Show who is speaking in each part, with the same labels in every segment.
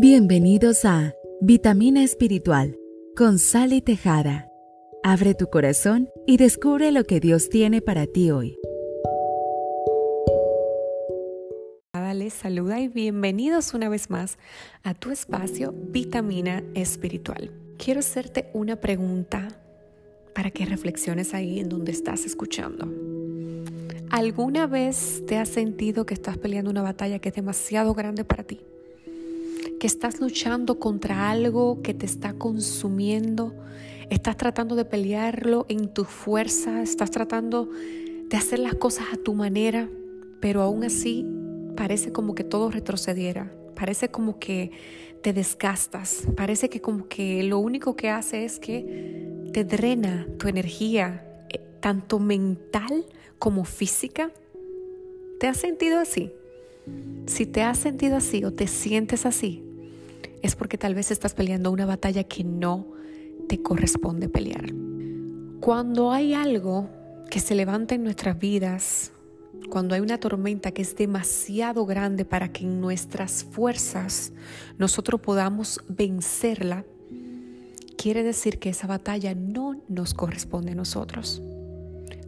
Speaker 1: Bienvenidos a Vitamina Espiritual con Sally Tejada. Abre tu corazón y descubre lo que Dios tiene para ti hoy.
Speaker 2: Les saluda y bienvenidos una vez más a tu espacio Vitamina Espiritual. Quiero hacerte una pregunta para que reflexiones ahí en donde estás escuchando. ¿Alguna vez te has sentido que estás peleando una batalla que es demasiado grande para ti? Que estás luchando contra algo que te está consumiendo, estás tratando de pelearlo en tu fuerza, estás tratando de hacer las cosas a tu manera, pero aún así parece como que todo retrocediera, parece como que te desgastas, parece que como que lo único que hace es que te drena tu energía, eh, tanto mental como física. ¿Te has sentido así? Si te has sentido así o te sientes así, es porque tal vez estás peleando una batalla que no te corresponde pelear. Cuando hay algo que se levanta en nuestras vidas, cuando hay una tormenta que es demasiado grande para que en nuestras fuerzas nosotros podamos vencerla, quiere decir que esa batalla no nos corresponde a nosotros.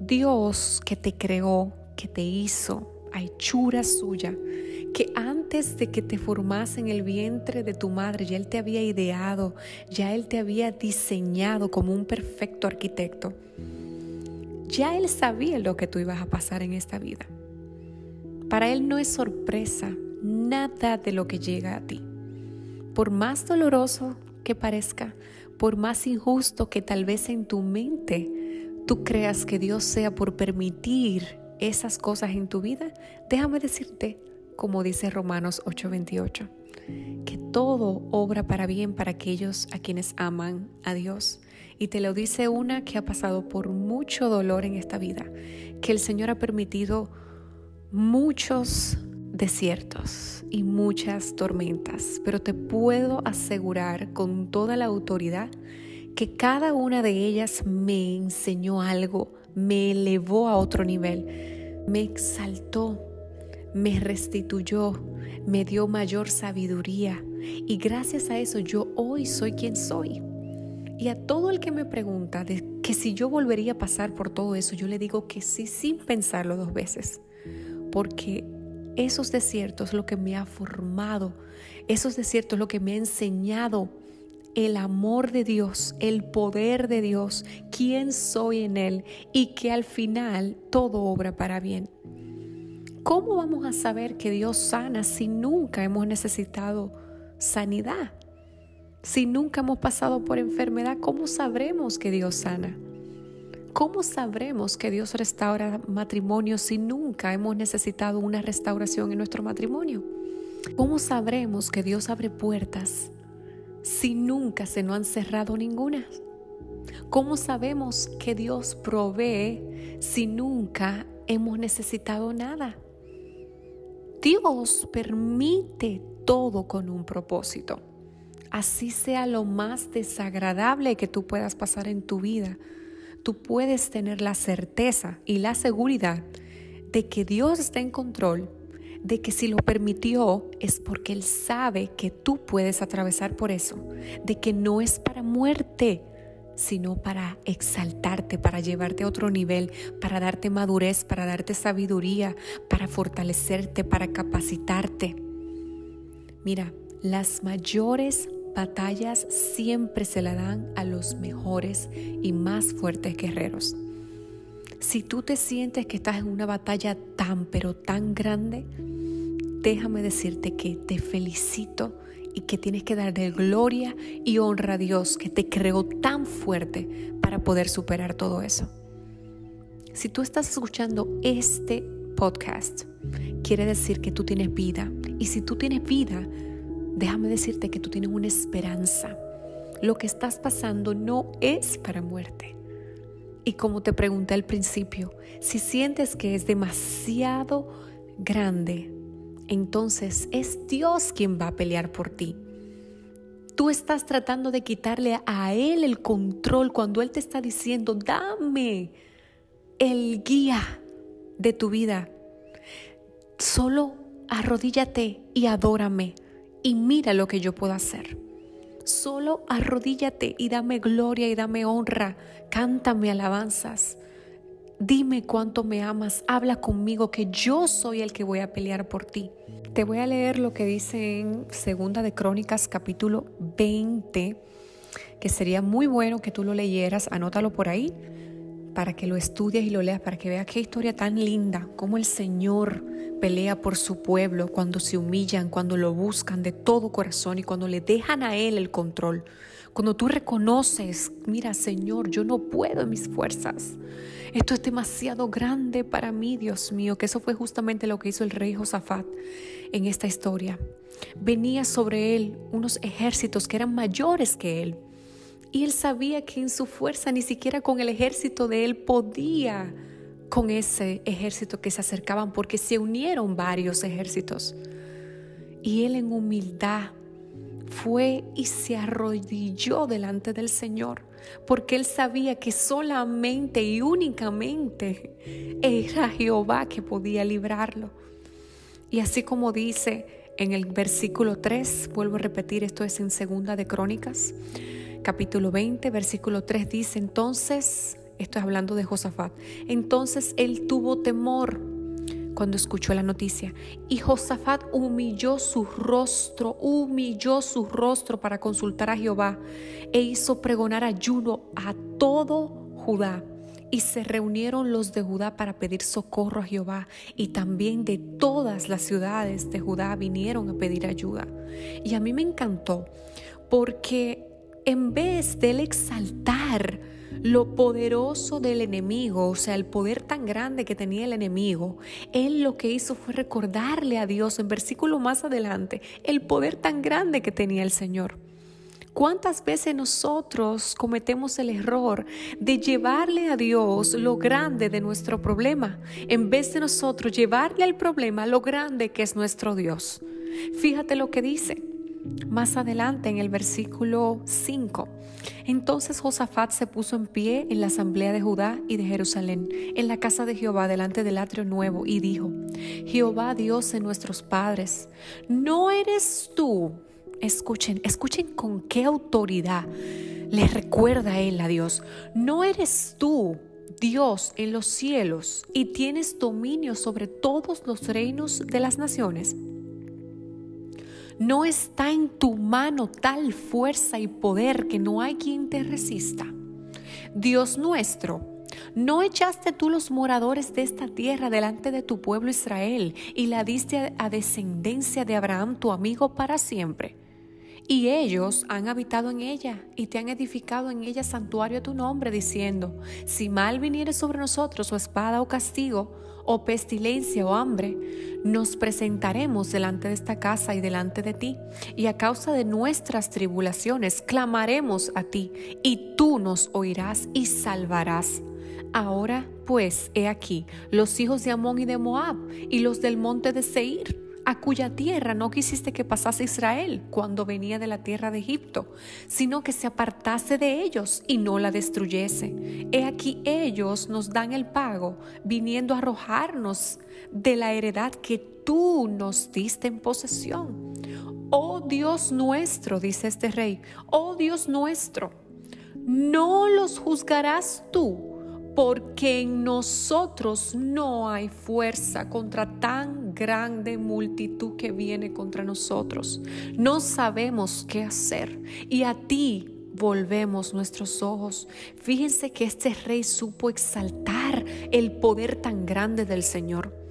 Speaker 2: Dios que te creó, que te hizo, a hechura suya, que antes de que te formase en el vientre de tu madre, ya Él te había ideado, ya Él te había diseñado como un perfecto arquitecto. Ya Él sabía lo que tú ibas a pasar en esta vida. Para Él no es sorpresa nada de lo que llega a ti. Por más doloroso que parezca, por más injusto que tal vez en tu mente tú creas que Dios sea por permitir esas cosas en tu vida, déjame decirte, como dice Romanos 8:28, que todo obra para bien para aquellos a quienes aman a Dios. Y te lo dice una que ha pasado por mucho dolor en esta vida, que el Señor ha permitido muchos desiertos y muchas tormentas, pero te puedo asegurar con toda la autoridad que cada una de ellas me enseñó algo, me elevó a otro nivel, me exaltó, me restituyó, me dio mayor sabiduría y gracias a eso yo hoy soy quien soy. Y a todo el que me pregunta de que si yo volvería a pasar por todo eso, yo le digo que sí sin pensarlo dos veces, porque esos desiertos lo que me ha formado, esos desiertos lo que me ha enseñado el amor de Dios, el poder de Dios, quién soy en Él y que al final todo obra para bien. ¿Cómo vamos a saber que Dios sana si nunca hemos necesitado sanidad? Si nunca hemos pasado por enfermedad, ¿cómo sabremos que Dios sana? ¿Cómo sabremos que Dios restaura matrimonio si nunca hemos necesitado una restauración en nuestro matrimonio? ¿Cómo sabremos que Dios abre puertas si nunca se nos han cerrado ninguna? ¿Cómo sabemos que Dios provee si nunca hemos necesitado nada? Dios permite todo con un propósito. Así sea lo más desagradable que tú puedas pasar en tu vida, tú puedes tener la certeza y la seguridad de que Dios está en control, de que si lo permitió es porque Él sabe que tú puedes atravesar por eso, de que no es para muerte, sino para exaltarte, para llevarte a otro nivel, para darte madurez, para darte sabiduría, para fortalecerte, para capacitarte. Mira, las mayores batallas siempre se la dan a los mejores y más fuertes guerreros. Si tú te sientes que estás en una batalla tan pero tan grande, déjame decirte que te felicito y que tienes que darle gloria y honra a Dios que te creó tan fuerte para poder superar todo eso. Si tú estás escuchando este podcast, quiere decir que tú tienes vida. Y si tú tienes vida, déjame decirte que tú tienes una esperanza. Lo que estás pasando no es para muerte. Y como te pregunté al principio, si sientes que es demasiado grande, entonces es Dios quien va a pelear por ti. Tú estás tratando de quitarle a Él el control cuando Él te está diciendo, dame el guía de tu vida. Solo arrodíllate y adórame y mira lo que yo puedo hacer. Solo arrodíllate y dame gloria y dame honra. Cántame alabanzas. Dime cuánto me amas. Habla conmigo que yo soy el que voy a pelear por ti. Te voy a leer lo que dice en Segunda de Crónicas capítulo 20, que sería muy bueno que tú lo leyeras. Anótalo por ahí para que lo estudies y lo leas, para que veas qué historia tan linda, cómo el Señor pelea por su pueblo cuando se humillan, cuando lo buscan de todo corazón y cuando le dejan a Él el control. Cuando tú reconoces, mira Señor, yo no puedo en mis fuerzas. Esto es demasiado grande para mí, Dios mío, que eso fue justamente lo que hizo el rey Josafat en esta historia. Venía sobre él unos ejércitos que eran mayores que él y él sabía que en su fuerza ni siquiera con el ejército de él podía con ese ejército que se acercaban porque se unieron varios ejércitos. Y él en humildad fue y se arrodilló delante del Señor porque él sabía que solamente y únicamente era Jehová que podía librarlo. Y así como dice en el versículo 3, vuelvo a repetir, esto es en Segunda de Crónicas, capítulo 20, versículo 3 dice, entonces, esto es hablando de Josafat, entonces él tuvo temor cuando escuchó la noticia. Y Josafat humilló su rostro, humilló su rostro para consultar a Jehová e hizo pregonar ayuno a todo Judá. Y se reunieron los de Judá para pedir socorro a Jehová, y también de todas las ciudades de Judá vinieron a pedir ayuda. Y a mí me encantó, porque en vez de él exaltar lo poderoso del enemigo, o sea, el poder tan grande que tenía el enemigo, él lo que hizo fue recordarle a Dios en versículo más adelante el poder tan grande que tenía el Señor. ¿Cuántas veces nosotros cometemos el error de llevarle a Dios lo grande de nuestro problema, en vez de nosotros llevarle al problema lo grande que es nuestro Dios? Fíjate lo que dice más adelante en el versículo 5. Entonces Josafat se puso en pie en la asamblea de Judá y de Jerusalén, en la casa de Jehová, delante del atrio nuevo, y dijo, Jehová Dios de nuestros padres, ¿no eres tú? Escuchen, escuchen con qué autoridad le recuerda él a Dios, ¿no eres tú? Dios en los cielos y tienes dominio sobre todos los reinos de las naciones. No está en tu mano tal fuerza y poder que no hay quien te resista. Dios nuestro, ¿no echaste tú los moradores de esta tierra delante de tu pueblo Israel y la diste a descendencia de Abraham, tu amigo, para siempre? Y ellos han habitado en ella y te han edificado en ella santuario a tu nombre, diciendo, si mal viniere sobre nosotros o espada o castigo, o pestilencia o hambre, nos presentaremos delante de esta casa y delante de ti, y a causa de nuestras tribulaciones clamaremos a ti, y tú nos oirás y salvarás. Ahora pues, he aquí, los hijos de Amón y de Moab, y los del monte de Seir, a cuya tierra no quisiste que pasase Israel cuando venía de la tierra de Egipto, sino que se apartase de ellos y no la destruyese. He aquí ellos nos dan el pago, viniendo a arrojarnos de la heredad que tú nos diste en posesión. Oh Dios nuestro, dice este rey, oh Dios nuestro, no los juzgarás tú porque en nosotros no hay fuerza contra tan grande multitud que viene contra nosotros. No sabemos qué hacer y a ti volvemos nuestros ojos. Fíjense que este rey supo exaltar el poder tan grande del Señor.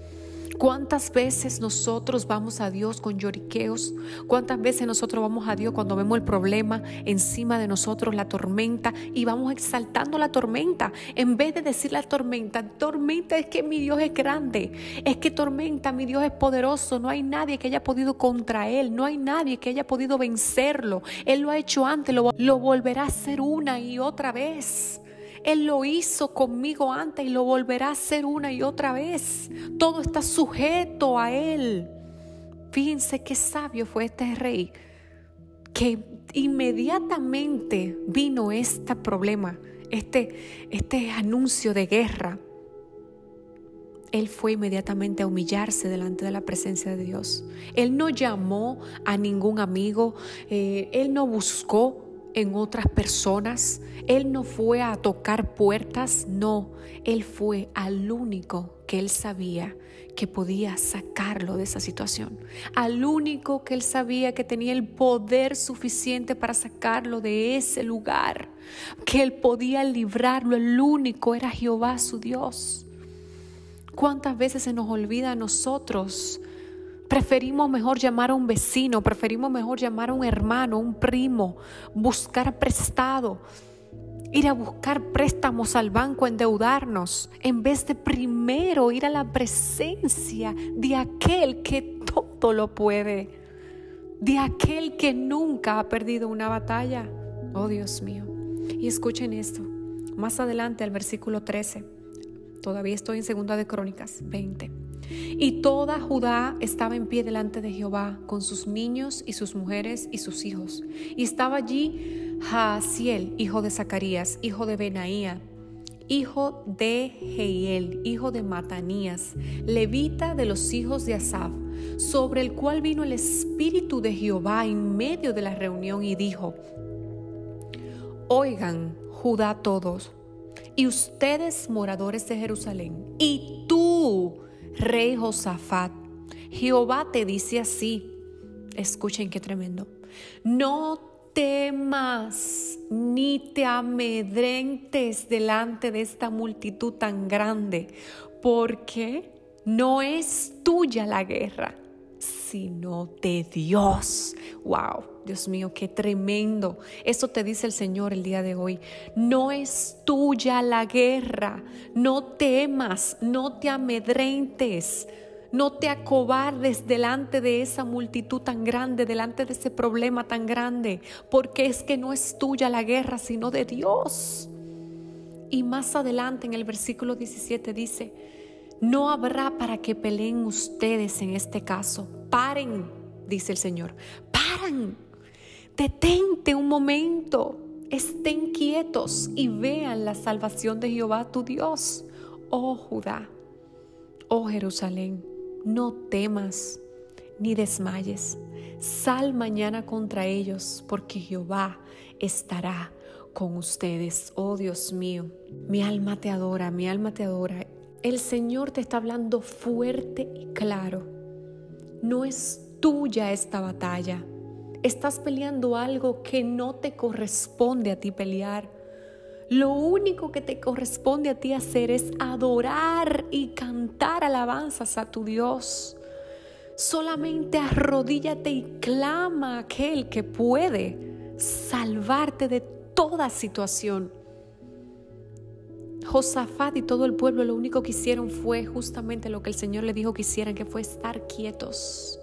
Speaker 2: ¿Cuántas veces nosotros vamos a Dios con lloriqueos? ¿Cuántas veces nosotros vamos a Dios cuando vemos el problema encima de nosotros, la tormenta, y vamos exaltando la tormenta? En vez de decir la tormenta, tormenta es que mi Dios es grande, es que tormenta, mi Dios es poderoso, no hay nadie que haya podido contra Él, no hay nadie que haya podido vencerlo. Él lo ha hecho antes, lo, lo volverá a hacer una y otra vez. Él lo hizo conmigo antes y lo volverá a hacer una y otra vez. Todo está sujeto a Él. Fíjense qué sabio fue este rey, que inmediatamente vino este problema, este, este anuncio de guerra. él fue inmediatamente a humillarse delante de la presencia de Dios. Él no llamó a ningún amigo, eh, él no buscó en otras personas, él no fue a tocar puertas, no, él fue al único que él sabía que podía sacarlo de esa situación, al único que él sabía que tenía el poder suficiente para sacarlo de ese lugar, que él podía librarlo, el único era Jehová su Dios. ¿Cuántas veces se nos olvida a nosotros? Preferimos mejor llamar a un vecino, preferimos mejor llamar a un hermano, un primo, buscar prestado, ir a buscar préstamos al banco, endeudarnos, en vez de primero ir a la presencia de aquel que todo lo puede, de aquel que nunca ha perdido una batalla. Oh Dios mío. Y escuchen esto, más adelante al versículo 13. Todavía estoy en Segunda de Crónicas 20. Y toda Judá estaba en pie delante de Jehová, con sus niños y sus mujeres y sus hijos. Y estaba allí Jaasiel, hijo de Zacarías, hijo de Benaía, hijo de Jehiel, hijo de Matanías, levita de los hijos de Asaf, sobre el cual vino el Espíritu de Jehová en medio de la reunión y dijo, Oigan, Judá todos, y ustedes moradores de Jerusalén, y tú, rey Josafat, Jehová te dice así, escuchen qué tremendo, no temas ni te amedrentes delante de esta multitud tan grande, porque no es tuya la guerra, sino de Dios. Wow, Dios mío, qué tremendo. Eso te dice el Señor el día de hoy. No es tuya la guerra. No temas, no te amedrentes. No te acobardes delante de esa multitud tan grande, delante de ese problema tan grande, porque es que no es tuya la guerra, sino de Dios. Y más adelante en el versículo 17 dice, no habrá para que peleen ustedes en este caso. Paren, dice el Señor. Paran. Detente un momento. Estén quietos y vean la salvación de Jehová tu Dios. Oh Judá, oh Jerusalén, no temas ni desmayes. Sal mañana contra ellos, porque Jehová estará con ustedes. Oh Dios mío, mi alma te adora, mi alma te adora el Señor te está hablando fuerte y claro. No es tuya esta batalla. Estás peleando algo que no te corresponde a ti pelear. Lo único que te corresponde a ti hacer es adorar y cantar alabanzas a tu Dios. Solamente arrodíllate y clama a aquel que puede salvarte de toda situación. Josafat y todo el pueblo lo único que hicieron fue justamente lo que el Señor le dijo que hicieran, que fue estar quietos.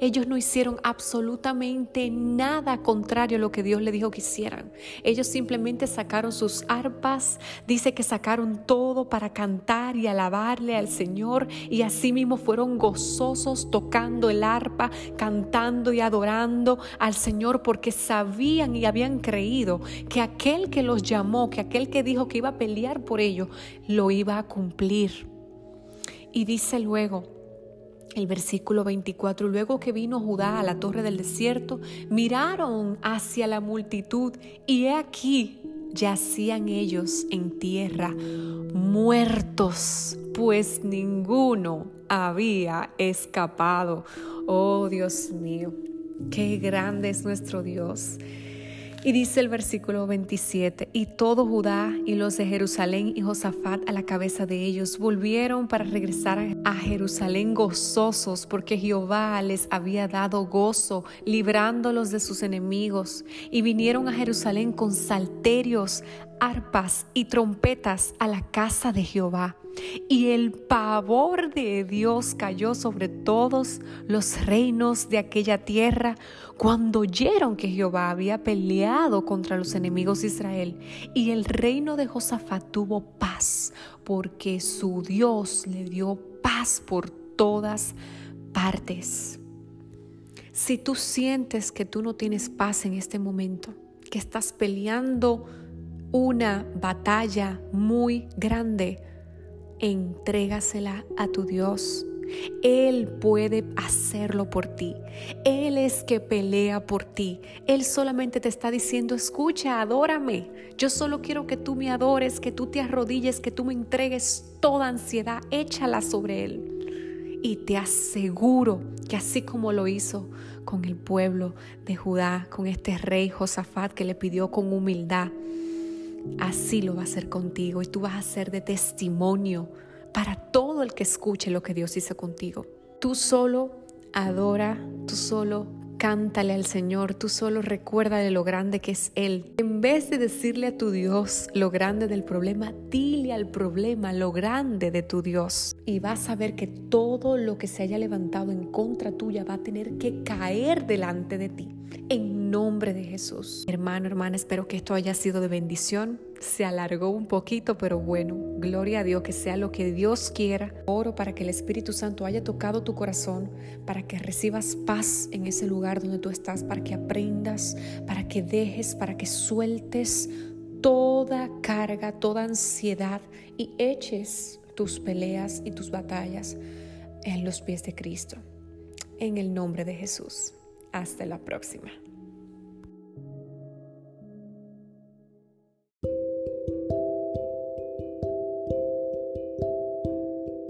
Speaker 2: Ellos no hicieron absolutamente nada contrario a lo que Dios le dijo que hicieran. Ellos simplemente sacaron sus arpas, dice que sacaron todo para cantar y alabarle al Señor y así mismo fueron gozosos tocando el arpa, cantando y adorando al Señor porque sabían y habían creído que aquel que los llamó, que aquel que dijo que iba a pelear por ellos, lo iba a cumplir. Y dice luego, el versículo 24, luego que vino Judá a la torre del desierto, miraron hacia la multitud y he aquí yacían ellos en tierra, muertos, pues ninguno había escapado. Oh Dios mío, qué grande es nuestro Dios. Y dice el versículo 27, y todo Judá y los de Jerusalén y Josafat a la cabeza de ellos volvieron para regresar a Jerusalén gozosos porque Jehová les había dado gozo librándolos de sus enemigos. Y vinieron a Jerusalén con salterios, arpas y trompetas a la casa de Jehová. Y el pavor de Dios cayó sobre todos los reinos de aquella tierra cuando oyeron que Jehová había peleado contra los enemigos de Israel. Y el reino de Josafat tuvo paz porque su Dios le dio paz por todas partes. Si tú sientes que tú no tienes paz en este momento, que estás peleando una batalla muy grande, entrégasela a tu Dios. Él puede hacerlo por ti. Él es que pelea por ti. Él solamente te está diciendo, escucha, adórame. Yo solo quiero que tú me adores, que tú te arrodilles, que tú me entregues toda ansiedad, échala sobre Él. Y te aseguro que así como lo hizo con el pueblo de Judá, con este rey Josafat que le pidió con humildad, así lo va a hacer contigo y tú vas a ser de testimonio para todo el que escuche lo que Dios hizo contigo. Tú solo adora, tú solo cántale al Señor, tú solo recuérdale lo grande que es Él. En vez de decirle a tu Dios lo grande del problema, dile al problema lo grande de tu Dios. Y vas a ver que todo lo que se haya levantado en contra tuya va a tener que caer delante de ti. En nombre de Jesús. Hermano, hermana, espero que esto haya sido de bendición. Se alargó un poquito, pero bueno, gloria a Dios, que sea lo que Dios quiera. Oro para que el Espíritu Santo haya tocado tu corazón, para que recibas paz en ese lugar donde tú estás, para que aprendas, para que dejes, para que sueltes toda carga, toda ansiedad y eches tus peleas y tus batallas en los pies de Cristo. En el nombre de Jesús. Hasta la próxima.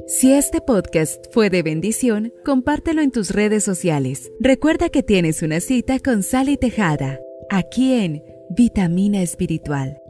Speaker 1: Si este podcast fue de bendición, compártelo en tus redes sociales. Recuerda que tienes una cita con Sally Tejada, aquí en Vitamina Espiritual.